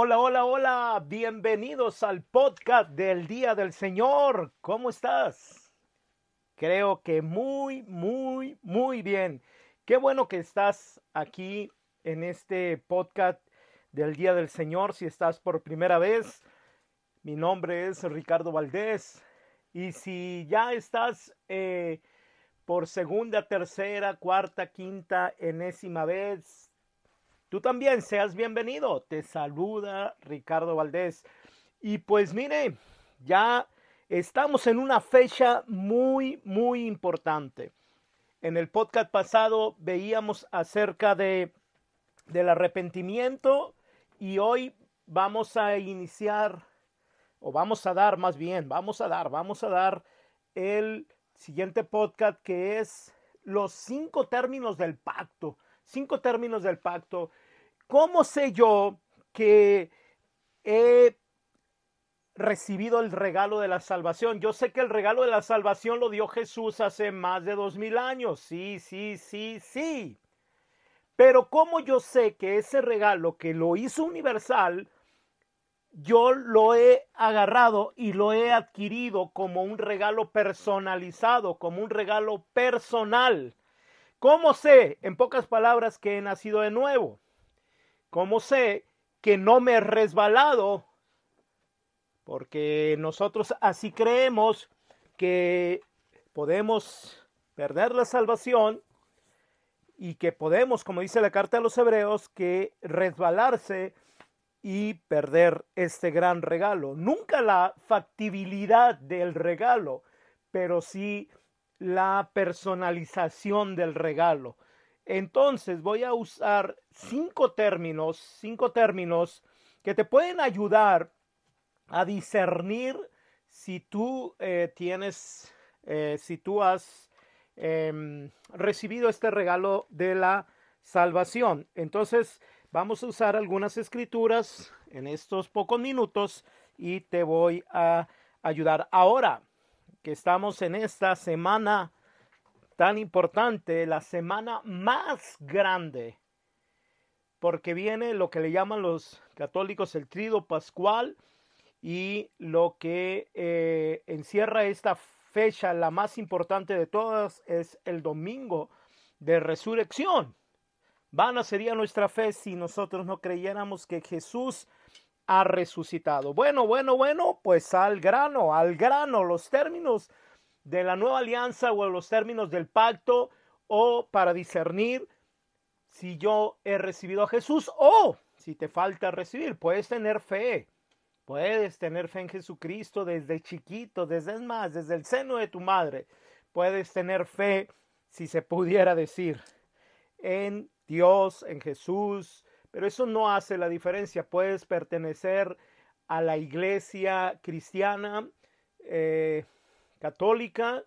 Hola, hola, hola, bienvenidos al podcast del Día del Señor. ¿Cómo estás? Creo que muy, muy, muy bien. Qué bueno que estás aquí en este podcast del Día del Señor. Si estás por primera vez, mi nombre es Ricardo Valdés. Y si ya estás eh, por segunda, tercera, cuarta, quinta, enésima vez, Tú también seas bienvenido. Te saluda Ricardo Valdés. Y pues mire, ya estamos en una fecha muy, muy importante. En el podcast pasado veíamos acerca de del arrepentimiento y hoy vamos a iniciar o vamos a dar más bien, vamos a dar, vamos a dar el siguiente podcast que es los cinco términos del pacto cinco términos del pacto. ¿Cómo sé yo que he recibido el regalo de la salvación? Yo sé que el regalo de la salvación lo dio Jesús hace más de dos mil años. Sí, sí, sí, sí. Pero ¿cómo yo sé que ese regalo que lo hizo universal, yo lo he agarrado y lo he adquirido como un regalo personalizado, como un regalo personal? ¿Cómo sé, en pocas palabras, que he nacido de nuevo? ¿Cómo sé que no me he resbalado? Porque nosotros así creemos que podemos perder la salvación y que podemos, como dice la carta a los hebreos, que resbalarse y perder este gran regalo. Nunca la factibilidad del regalo, pero sí la personalización del regalo. Entonces voy a usar cinco términos, cinco términos que te pueden ayudar a discernir si tú eh, tienes, eh, si tú has em, recibido este regalo de la salvación. Entonces vamos a usar algunas escrituras en estos pocos minutos y te voy a ayudar. Ahora, que estamos en esta semana tan importante, la semana más grande, porque viene lo que le llaman los católicos el trido pascual y lo que eh, encierra esta fecha, la más importante de todas, es el domingo de resurrección. Vana sería nuestra fe si nosotros no creyéramos que Jesús ha resucitado. Bueno, bueno, bueno, pues al grano, al grano, los términos de la nueva alianza o los términos del pacto o para discernir si yo he recibido a Jesús o si te falta recibir, puedes tener fe. Puedes tener fe en Jesucristo desde chiquito, desde más, desde el seno de tu madre. Puedes tener fe, si se pudiera decir, en Dios, en Jesús, pero eso no hace la diferencia. Puedes pertenecer a la iglesia cristiana, eh, católica,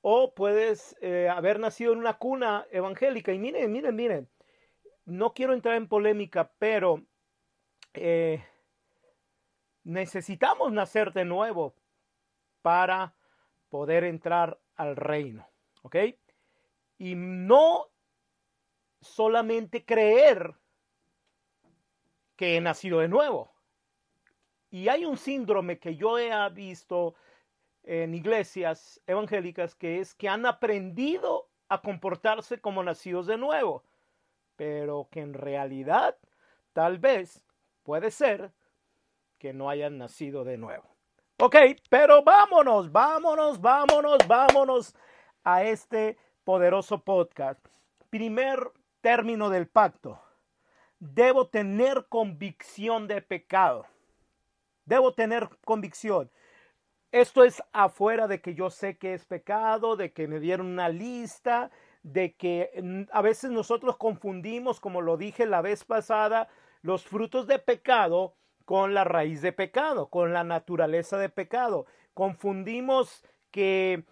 o puedes eh, haber nacido en una cuna evangélica. Y miren, miren, miren, no quiero entrar en polémica, pero eh, necesitamos nacer de nuevo para poder entrar al reino, ¿ok? Y no solamente creer que he nacido de nuevo. Y hay un síndrome que yo he visto en iglesias evangélicas que es que han aprendido a comportarse como nacidos de nuevo, pero que en realidad tal vez puede ser que no hayan nacido de nuevo. Ok, pero vámonos, vámonos, vámonos, vámonos a este poderoso podcast. Primer término del pacto debo tener convicción de pecado. Debo tener convicción. Esto es afuera de que yo sé que es pecado, de que me dieron una lista, de que mm, a veces nosotros confundimos, como lo dije la vez pasada, los frutos de pecado con la raíz de pecado, con la naturaleza de pecado. Confundimos que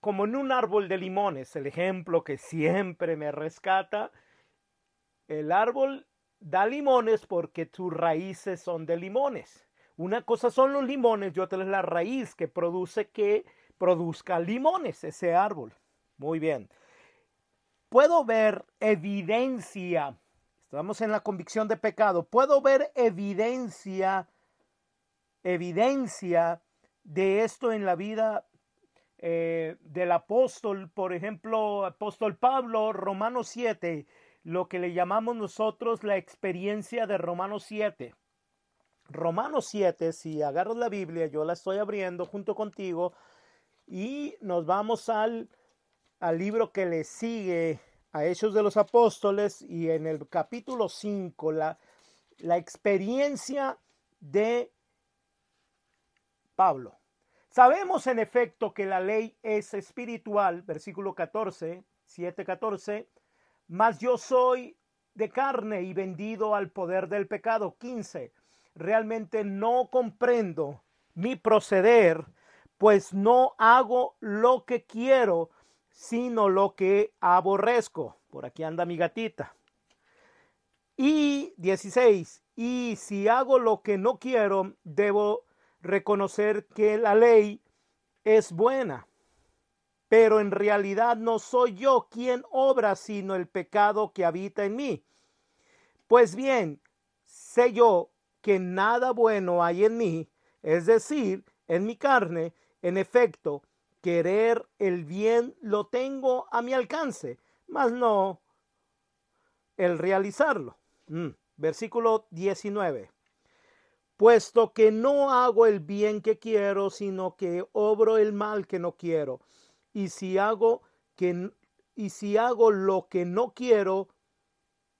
como en un árbol de limones, el ejemplo que siempre me rescata, el árbol da limones porque tus raíces son de limones. Una cosa son los limones y otra es la raíz que produce que produzca limones ese árbol. Muy bien. Puedo ver evidencia, Estamos en la convicción de pecado. Puedo ver evidencia, evidencia de esto en la vida eh, del apóstol, por ejemplo, apóstol Pablo, Romanos 7, lo que le llamamos nosotros la experiencia de Romanos 7. Romanos 7, si agarras la Biblia, yo la estoy abriendo junto contigo y nos vamos al, al libro que le sigue a Hechos de los Apóstoles y en el capítulo 5 la, la experiencia de Pablo. Sabemos en efecto que la ley es espiritual, versículo 14, 7, 14, mas yo soy de carne y vendido al poder del pecado. 15. Realmente no comprendo mi proceder, pues no hago lo que quiero, sino lo que aborrezco. Por aquí anda mi gatita. Y 16. Y si hago lo que no quiero, debo reconocer que la ley es buena. Pero en realidad no soy yo quien obra, sino el pecado que habita en mí. Pues bien, sé yo que nada bueno hay en mí, es decir, en mi carne, en efecto, querer el bien lo tengo a mi alcance, mas no el realizarlo. Mm, versículo 19. Puesto que no hago el bien que quiero, sino que obro el mal que no quiero. Y si hago que y si hago lo que no quiero,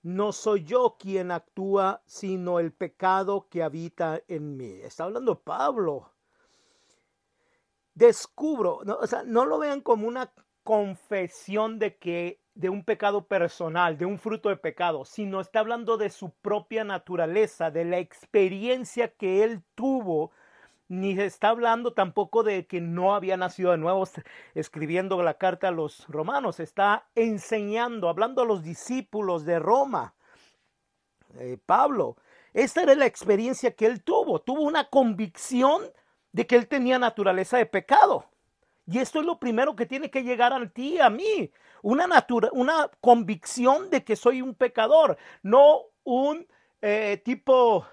no soy yo quien actúa, sino el pecado que habita en mí. Está hablando Pablo descubro, no, o sea, no lo vean como una confesión de que de un pecado personal, de un fruto de pecado, sino está hablando de su propia naturaleza, de la experiencia que él tuvo, ni está hablando tampoco de que no había nacido de nuevo escribiendo la carta a los romanos, está enseñando, hablando a los discípulos de Roma. Eh, Pablo, esta era la experiencia que él tuvo, tuvo una convicción de que él tenía naturaleza de pecado. Y esto es lo primero que tiene que llegar a ti, a mí. Una, una convicción de que soy un pecador, no un eh, tipo,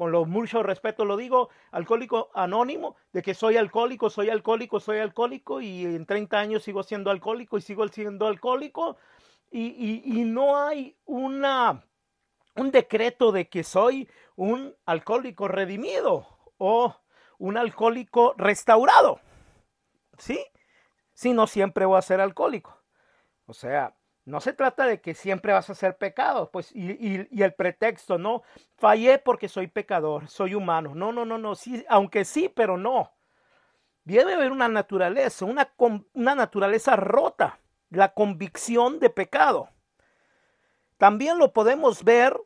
con lo mucho respeto lo digo, alcohólico anónimo, de que soy alcohólico, soy alcohólico, soy alcohólico y en 30 años sigo siendo alcohólico y sigo siendo alcohólico. Y, y no hay una, un decreto de que soy un alcohólico redimido o un alcohólico restaurado. ¿Sí? Si no siempre voy a ser alcohólico. O sea, no se trata de que siempre vas a ser pecado, pues, y, el pretexto, no, fallé porque soy pecador, soy humano. No, no, no, no, sí, aunque sí, pero no. Debe haber una naturaleza, una, una naturaleza rota, la convicción de pecado. También lo podemos ver,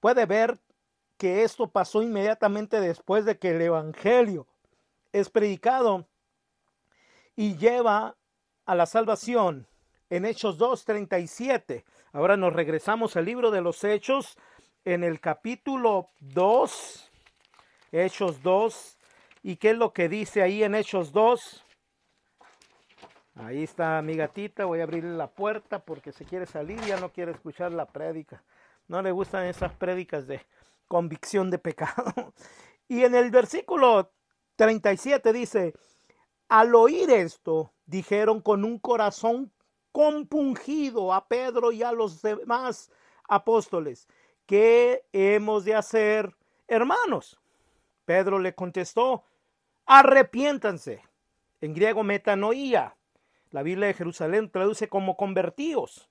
puede ver que esto pasó inmediatamente después de que el Evangelio es predicado y lleva a la salvación en Hechos 2.37. Ahora nos regresamos al libro de los Hechos en el capítulo 2, Hechos 2. ¿Y qué es lo que dice ahí en Hechos 2? Ahí está mi gatita, voy a abrirle la puerta porque se quiere salir, ya no quiere escuchar la prédica. No le gustan esas prédicas de convicción de pecado. Y en el versículo 37 dice, al oír esto, dijeron con un corazón compungido a Pedro y a los demás apóstoles, ¿qué hemos de hacer, hermanos? Pedro le contestó, arrepiéntanse. En griego metanoía. La Biblia de Jerusalén traduce como convertidos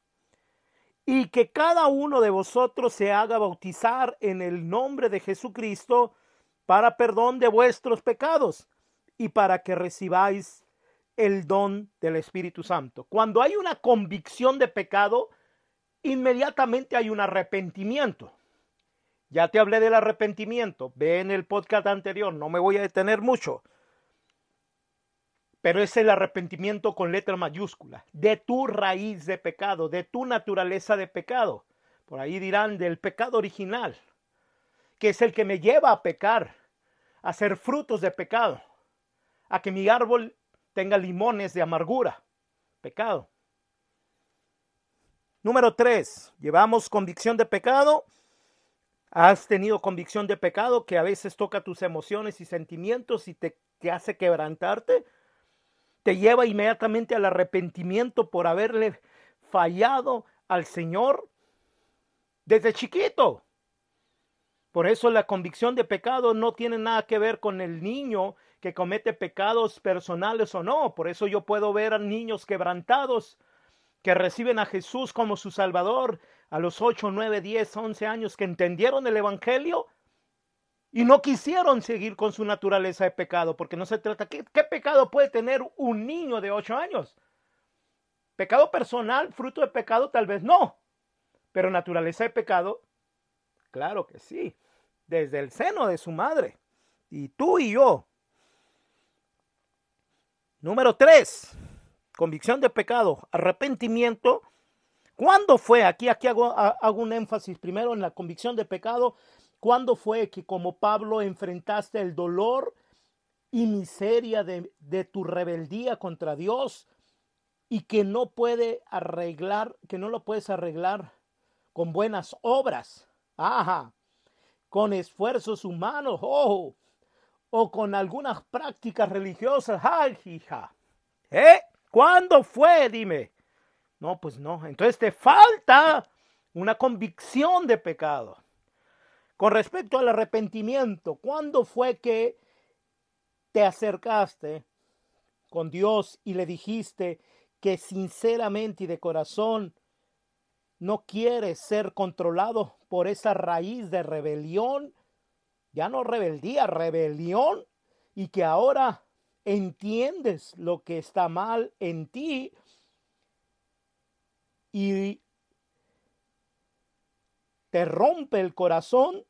y que cada uno de vosotros se haga bautizar en el nombre de Jesucristo para perdón de vuestros pecados y para que recibáis el don del Espíritu Santo. Cuando hay una convicción de pecado, inmediatamente hay un arrepentimiento. Ya te hablé del arrepentimiento, ve en el podcast anterior, no me voy a detener mucho pero es el arrepentimiento con letra mayúscula, de tu raíz de pecado, de tu naturaleza de pecado. Por ahí dirán del pecado original, que es el que me lleva a pecar, a hacer frutos de pecado, a que mi árbol tenga limones de amargura, pecado. Número tres, llevamos convicción de pecado. Has tenido convicción de pecado que a veces toca tus emociones y sentimientos y te, hace quebrantarte. Te lleva inmediatamente al arrepentimiento por haberle fallado al Señor desde chiquito. Por eso la convicción de pecado no tiene nada que ver con el niño que comete pecados personales o no. Por eso yo puedo ver a niños quebrantados que reciben a Jesús como su Salvador a los 8, 9, 10, 11 años que entendieron el Evangelio y no quisieron seguir con su naturaleza de pecado, porque no se trata, ¿qué, qué pecado puede tener un niño de 8 años? Pecado personal, fruto de pecado, tal vez no, pero naturaleza de pecado, claro que sí, desde el seno de su madre, y tú y yo. Número 3 convicción de pecado, arrepentimiento. ¿Cuándo fue? Aquí, aquí hago, hago un énfasis primero en la convicción de pecado. ¿Cuándo fue que como Pablo enfrentaste el dolor y miseria de, de tu rebeldía contra Dios y que no puede arreglar, que no lo puedes arreglar con buenas obras? Ajá, con esfuerzos humanos, ojo, o con algunas prácticas religiosas, ay, hija. ¿Eh? ¿Cuándo fue? Dime. No, pues no. Entonces te falta una convicción de pecado. Con respecto al arrepentimiento, ¿cuándo fue que te acercaste con Dios y le dijiste que sinceramente y de corazón no quieres ser controlado por esa raíz de rebelión? Ya no rebeldía, rebelión. Y que ahora entiendes lo que está mal en ti y te rompe el corazón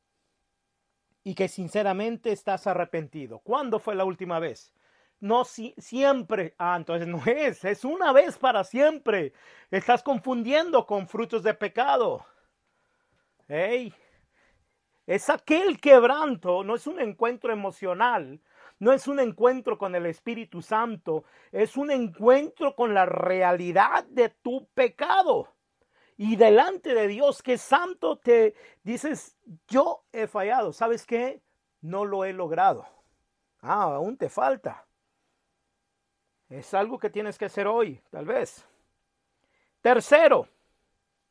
y que sinceramente estás arrepentido. ¿Cuándo fue la última vez? No si, siempre. Ah, entonces no es, es una vez para siempre. Estás confundiendo con frutos de pecado. Hey, es aquel quebranto, no es un encuentro emocional, no es un encuentro con el Espíritu Santo, es un encuentro con la realidad de tu pecado. Y delante de Dios que santo te dices, yo he fallado, ¿sabes qué? No lo he logrado. Ah, aún te falta. Es algo que tienes que hacer hoy, tal vez. Tercero,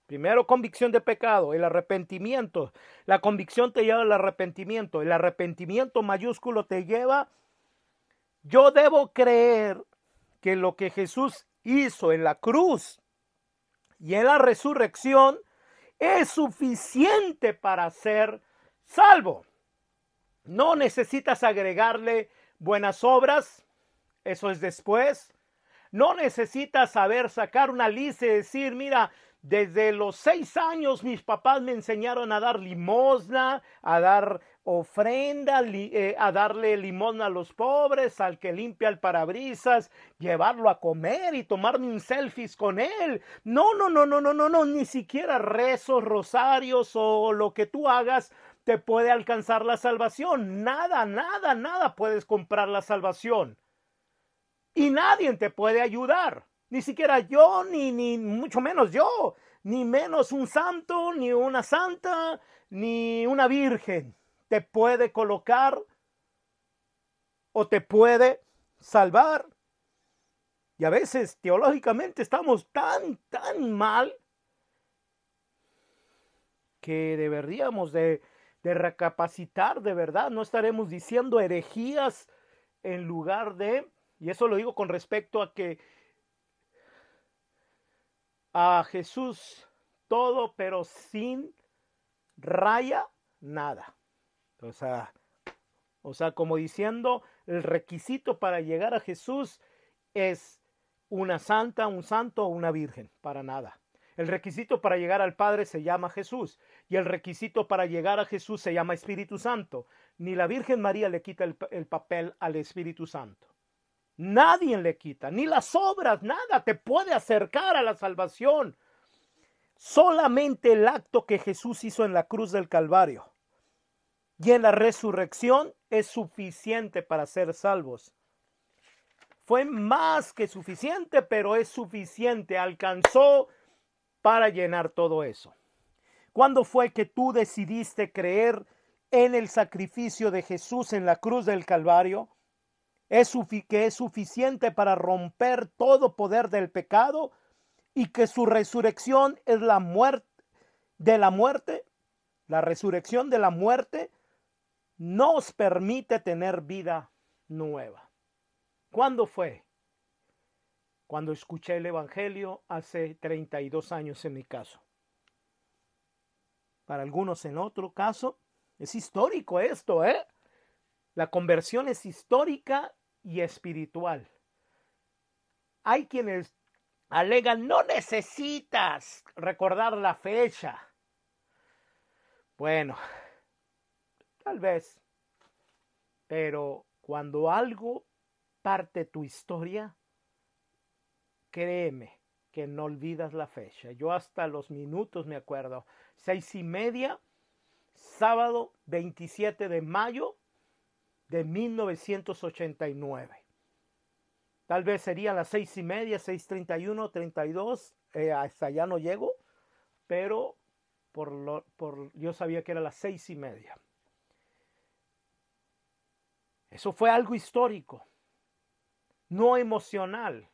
Primero, convicción de pecado, el arrepentimiento. La convicción te lleva al arrepentimiento. El arrepentimiento mayúsculo te lleva. Yo debo creer que lo que Jesús hizo en la cruz y en la resurrección es suficiente para ser salvo. No necesitas agregarle buenas obras, eso es después. No necesitas saber sacar una lista y decir, mira, desde los seis años mis papás me enseñaron a dar limosna, a dar ofrenda, eh, a darle limosna a los pobres, al que limpia el parabrisas, llevarlo a comer y tomarme un selfies con él. No, no, no, no, no, no, no, ni siquiera rezos, rosarios o lo que tú hagas te puede alcanzar la salvación. Nada, nada, nada puedes comprar la salvación. Y nadie te puede ayudar. Ni siquiera yo, ni, ni mucho menos yo, ni menos un santo, ni una santa, ni una virgen te puede colocar o te puede salvar. Y a veces teológicamente estamos tan, tan mal que deberíamos de, de recapacitar de verdad. No estaremos diciendo herejías en lugar de, y eso lo digo con respecto a que a Jesús todo, pero sin raya, nada. O sea, o sea, como diciendo, el requisito para llegar a Jesús es una santa, un santo o una virgen, para nada. El requisito para llegar al Padre se llama Jesús y el requisito para llegar a Jesús se llama Espíritu Santo. Ni la Virgen María le quita el, el papel al Espíritu Santo. Nadie le quita, ni las obras, nada te puede acercar a la salvación. Solamente el acto que Jesús hizo en la cruz del Calvario y en la resurrección es suficiente para ser salvos. Fue más que suficiente, pero es suficiente. Alcanzó para llenar todo eso? ¿Cuándo fue que tú decidiste creer en el sacrificio de Jesús en la cruz del Calvario? ¿Es que es suficiente para romper todo poder del pecado y que su resurrección es la muerte de la muerte? La resurrección de la muerte nos permite tener vida nueva. ¿Cuándo fue? Cuando escuché el Evangelio hace 32 años en mi caso. Para algunos en otro caso, es histórico esto, ¿eh? La conversión es histórica y espiritual. Hay quienes alegan, no necesitas recordar la fecha. Bueno, tal vez, pero cuando algo parte tu historia, créeme que no olvidas la fecha. Yo hasta los minutos me acuerdo. Seis y media, sábado 27 de mayo de 1989. Tal vez serían las seis y media, seis treinta y uno, treinta y dos. Eh, hasta allá no llego, pero por lo, por, yo sabía que era las seis y media. Eso fue algo histórico, no emocional.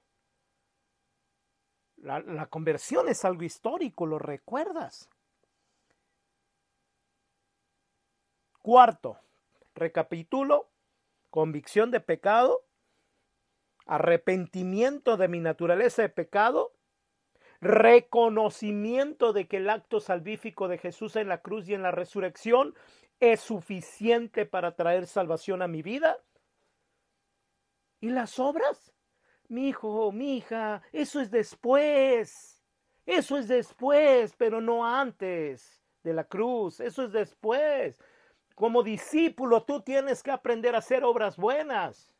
La, la, conversión es algo histórico, lo recuerdas. Cuarto, recapitulo, convicción de pecado, arrepentimiento de mi naturaleza de pecado, reconocimiento de que el acto salvífico de Jesús en la cruz y en la resurrección es suficiente para traer salvación a mi vida? ¿Y las obras? Mi hijo, mi hija, eso es después. Eso es después, pero no antes de la cruz. Eso es después. Como discípulo, tú tienes que aprender a hacer obras buenas.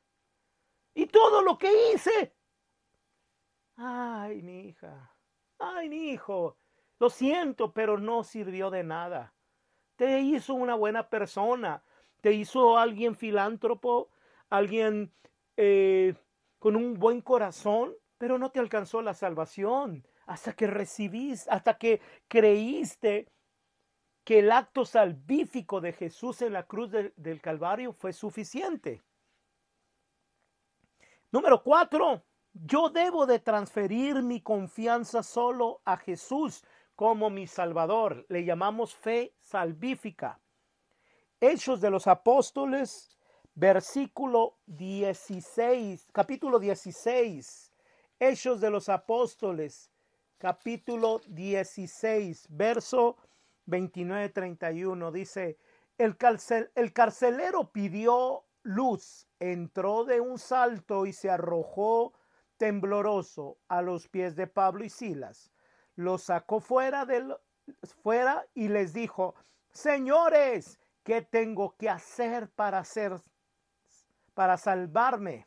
Y todo lo que hice. Ay, mi hija. Ay, mi hijo. Lo siento, pero no sirvió de nada te hizo una buena persona, te hizo alguien filántropo, alguien eh, con un buen corazón, pero no te alcanzó la salvación hasta que recibiste, hasta que creíste que el acto salvífico de Jesús en la cruz del Calvario fue suficiente. Número cuatro, yo debo de transferir mi confianza solo a Jesús como mi Salvador. Le llamamos fe salvífica. Hechos de los Apóstoles, versículo 16, capítulo 16. Hechos de los Apóstoles, capítulo 16, verso 29-31. Dice, el, el carcelero pidió luz, entró de un salto y se arrojó tembloroso a los pies de Pablo y Silas los sacó fuera, y les dijo, señores, ¿qué tengo que hacer para hacer, para salvarme?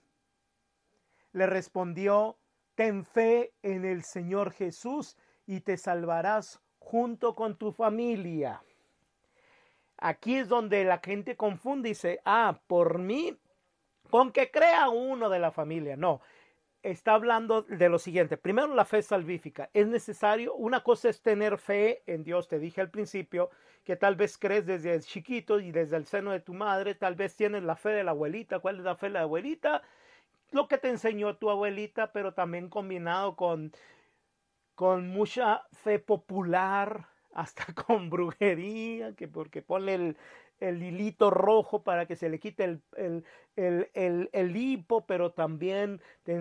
Le respondió, ten fe en el Señor Jesús y te salvarás junto con tu familia. Aquí es donde la gente confunde y dice, ah, por mí, con que crea uno de la familia. No, está hablando de lo siguiente. Primero, la fe salvífica. Es necesario, una cosa es tener fe en Dios. Te dije al principio que tal vez crees desde chiquito y desde el seno de tu madre, tal vez tienes la fe de la abuelita. ¿Cuál es la fe de la abuelita? Lo que te enseñó tu abuelita, pero también combinado con, con mucha fe popular, hasta con brujería, que porque pone el, el hilito rojo para que se le quite el, el, el, el hipo, pero también te,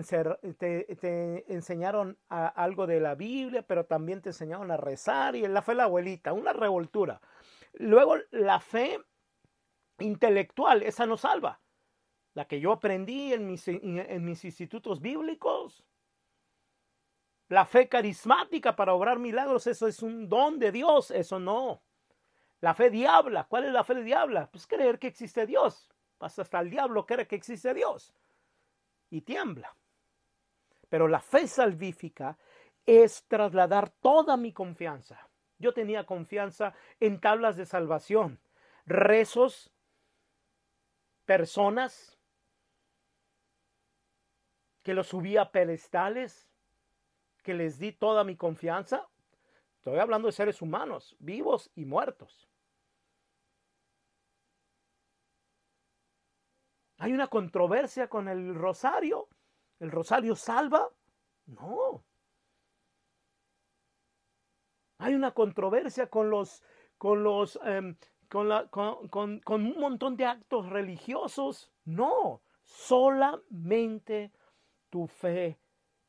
enseñaron algo de la Biblia, pero también te enseñaron a rezar y la fe la abuelita, una revoltura. Luego la fe intelectual, esa no salva. La que yo aprendí en mis, en mis institutos bíblicos, la fe carismática para obrar milagros, eso es un don de Dios, eso no. La fe diabla, ¿cuál es la fe diabla? Pues creer que existe Dios. Pasa hasta el diablo cree que existe Dios y tiembla. Pero la fe salvífica es trasladar toda mi confianza. Yo tenía confianza en tablas de salvación, rezos, personas que los subía a pedestales, que les di toda mi confianza. Estoy hablando de seres humanos, vivos y muertos. ¿Hay una controversia con el rosario? ¿El rosario salva? No. Hay una controversia con los, con los, em, con, un montón de actos religiosos. No, solamente tu fe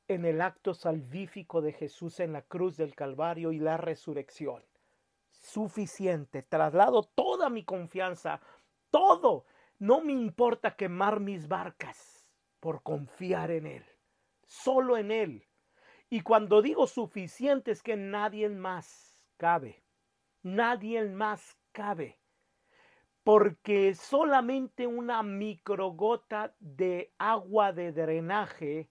en el acto salvífico de Jesús en la cruz del Calvario y la resurrección. Suficiente. Traslado toda mi confianza, todo. No me importa quemar mis barcas por confiar en Él. Solo en Él. Y cuando digo suficiente es que nadie más cabe. Nadie más cabe. Porque solamente una microgota de agua de drenaje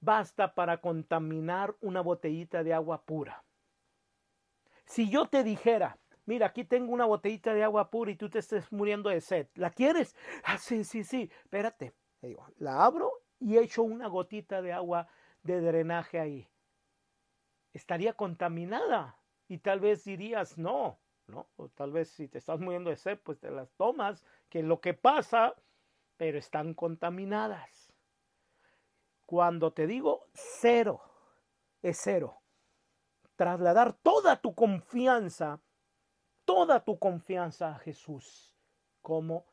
basta para contaminar una botellita de agua pura. Si yo te dijera, mira, aquí tengo una botellita de agua pura y tú te estés muriendo de sed, ¿la quieres? Ah, sí, sí, sí, espérate. La abro y echo una gotita de agua de drenaje ahí. Estaría contaminada y tal vez dirías, no, no, o tal vez si te estás muriendo de sed, pues te las tomas, que lo que pasa, pero están contaminadas. Cuando te digo cero, es cero. Trasladar toda tu confianza, toda tu confianza a Jesús como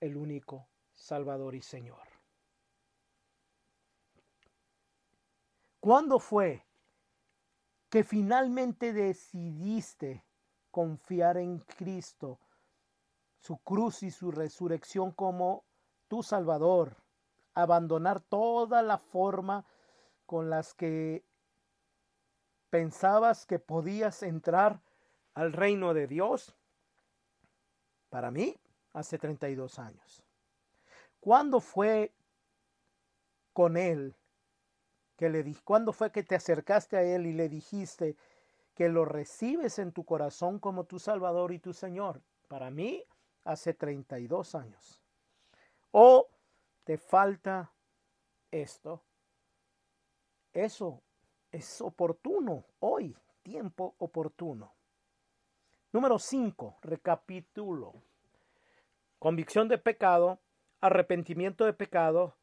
el único Salvador y Señor. ¿Cuándo fue que finalmente decidiste confiar en Cristo, su cruz y su resurrección como tu Salvador abandonar toda la forma con las que pensabas que podías entrar al reino de Dios? Para mí, hace 32 años. ¿Cuándo fue con Él que le di, cuándo fue que te acercaste a Él y le dijiste que lo recibes en tu corazón como tu Salvador y tu Señor? Para mí, hace 32 años. O te falta esto, eso es oportuno hoy, tiempo oportuno. Número 5, recapitulo. Convicción de pecado, arrepentimiento de pecado,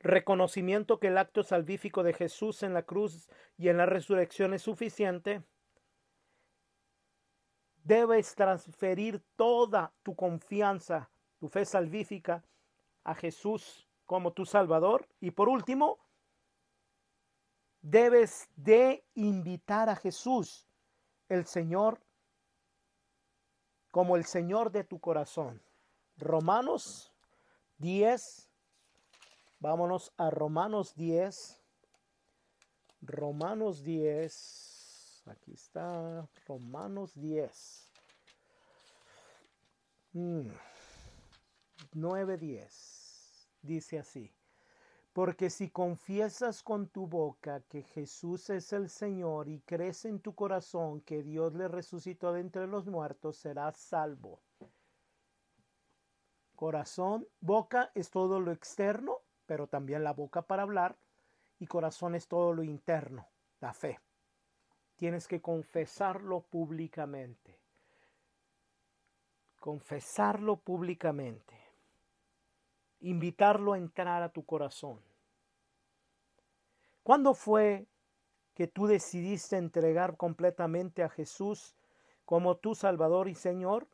reconocimiento que el acto salvífico de Jesús en la cruz y en la resurrección es suficiente. Debes transferir toda tu confianza, tu fe salvífica, a Jesús como tu Salvador. Y por último, debes de invitar a Jesús, el Señor, como el Señor de tu corazón. Romanos 10, vámonos a Romanos 10. Romanos 10, aquí está, Romanos 10. 9.10 dice así, porque si confiesas con tu boca que Jesús es el Señor y crees en tu corazón que Dios le resucitó de entre los muertos, serás salvo. Corazón, boca es todo lo externo, pero también la boca para hablar, y corazón es todo lo interno, la fe. Tienes que confesarlo públicamente. Confesarlo públicamente invitarlo a entrar a tu corazón. ¿Cuándo fue que tú decidiste entregar completamente a Jesús como tu Salvador y Señor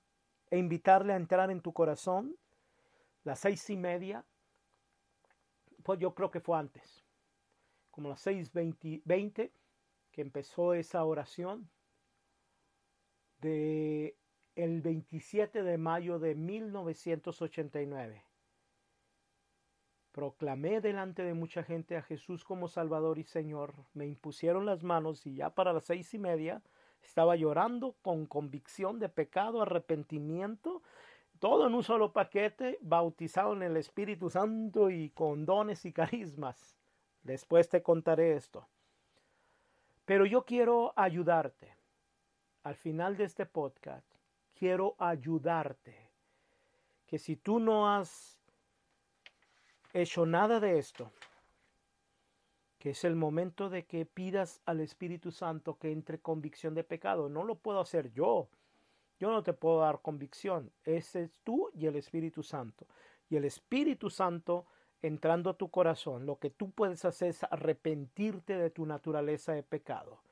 e invitarle a entrar en tu corazón? Las seis y media, pues yo creo que fue antes, como las seis veinte, que empezó esa oración de el 27 de mayo de 1989. Proclamé delante de mucha gente a Jesús como Salvador y Señor. Me impusieron las manos y ya para las seis y media estaba llorando con convicción de pecado, arrepentimiento, todo en un solo paquete, bautizado en el Espíritu Santo y con dones y carismas. Después te contaré esto. Pero yo quiero ayudarte. Al final de este podcast, quiero ayudarte. Que si tú no has hecho nada de esto, que es el momento de que pidas al Espíritu Santo que entre convicción de pecado. No lo puedo hacer yo. Yo no te puedo dar convicción. Ese es tú y el Espíritu Santo. Y el Espíritu Santo entrando a tu corazón, lo que tú puedes hacer es arrepentirte de tu naturaleza de pecado.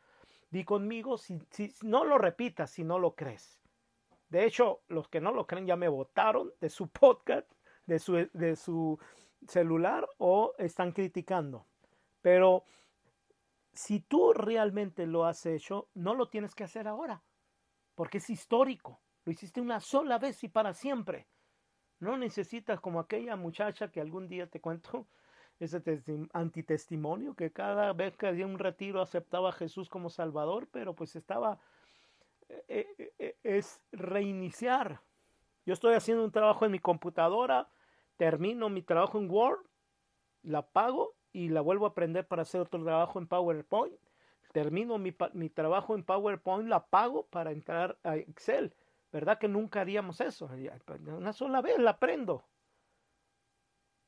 Di conmigo, si, no lo repitas, si no lo crees. De hecho, los que no lo creen ya me votaron de su podcast, de su, de su celular o están criticando. Pero si tú realmente lo has hecho, no lo tienes que hacer ahora, porque es histórico. Lo hiciste una sola vez y para siempre. No necesitas como aquella muchacha que algún día te cuento, ese antitestimonio, que cada vez que había un retiro aceptaba a Jesús como Salvador, pero pues estaba, eh, eh, eh, es reiniciar. Yo estoy haciendo un trabajo en mi computadora, termino mi trabajo en Word, la pago y la vuelvo a aprender para hacer otro trabajo en PowerPoint. Termino mi, mi trabajo en PowerPoint, la pago para entrar a Excel. ¿Verdad que nunca haríamos eso? Pues, una sola vez la aprendo.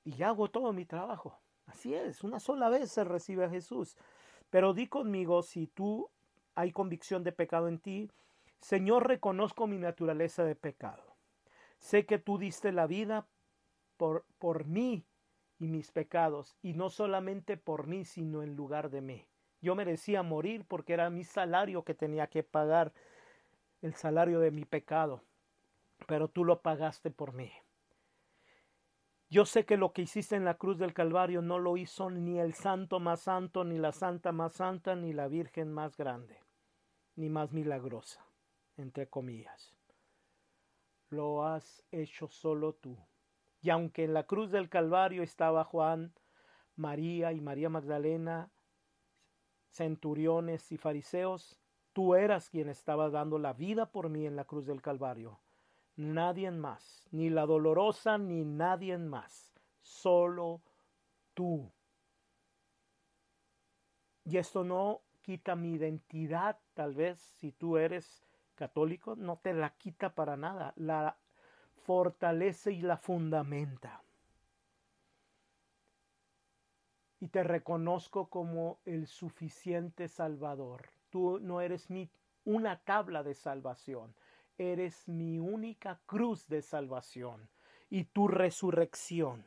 Y hago todo mi trabajo. Así es, una sola vez se recibe a Jesús. Pero di conmigo, si tú hay convicción de pecado en ti, Señor, reconozco mi naturaleza de pecado. Sé que tú diste la vida por, mí y mis pecados, y no solamente por mí, sino en lugar de mí. Yo merecía morir porque era mi salario que tenía que pagar, el salario de mi pecado, pero tú lo pagaste por mí. Yo sé que lo que hiciste en la cruz del Calvario no lo hizo ni el santo más santo, ni la santa más santa, ni la Virgen más grande, ni más milagrosa, entre comillas. Lo has hecho solo tú. Y aunque en la cruz del Calvario estaba Juan, María y María Magdalena, centuriones y fariseos, tú eras quien estaba dando la vida por mí en la cruz del Calvario. Nadie más, ni la dolorosa, ni nadie más, solo tú. Y esto no quita mi identidad, tal vez, si tú eres católico, no te la quita para nada. La fortalece y la fundamenta. Y te reconozco como el suficiente Salvador. Tú no eres mi, una tabla de salvación, eres mi única cruz de salvación y tu resurrección.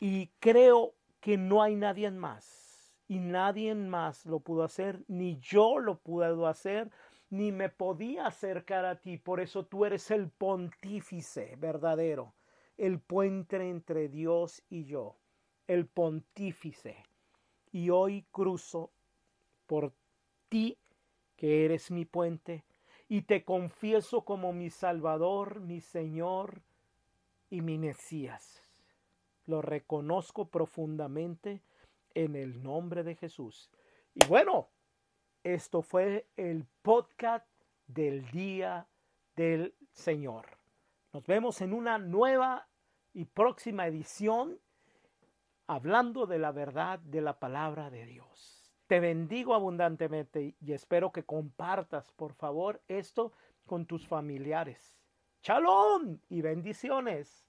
Y creo que no hay nadie más. Y nadie más lo pudo hacer, ni yo lo puedo hacer, ni me podía acercar a ti. Por eso tú eres el pontífice verdadero, el puente entre Dios y yo, el pontífice. Y hoy cruzo por ti, que eres mi puente, y te confieso como mi Salvador, mi Señor y mi Mesías. Lo reconozco profundamente en el nombre de Jesús. Y bueno, esto fue el podcast del día del Señor. Nos vemos en una nueva y próxima edición hablando de la verdad de la palabra de Dios. Te bendigo abundantemente y espero que compartas, por favor, esto con tus familiares. Shalom y bendiciones.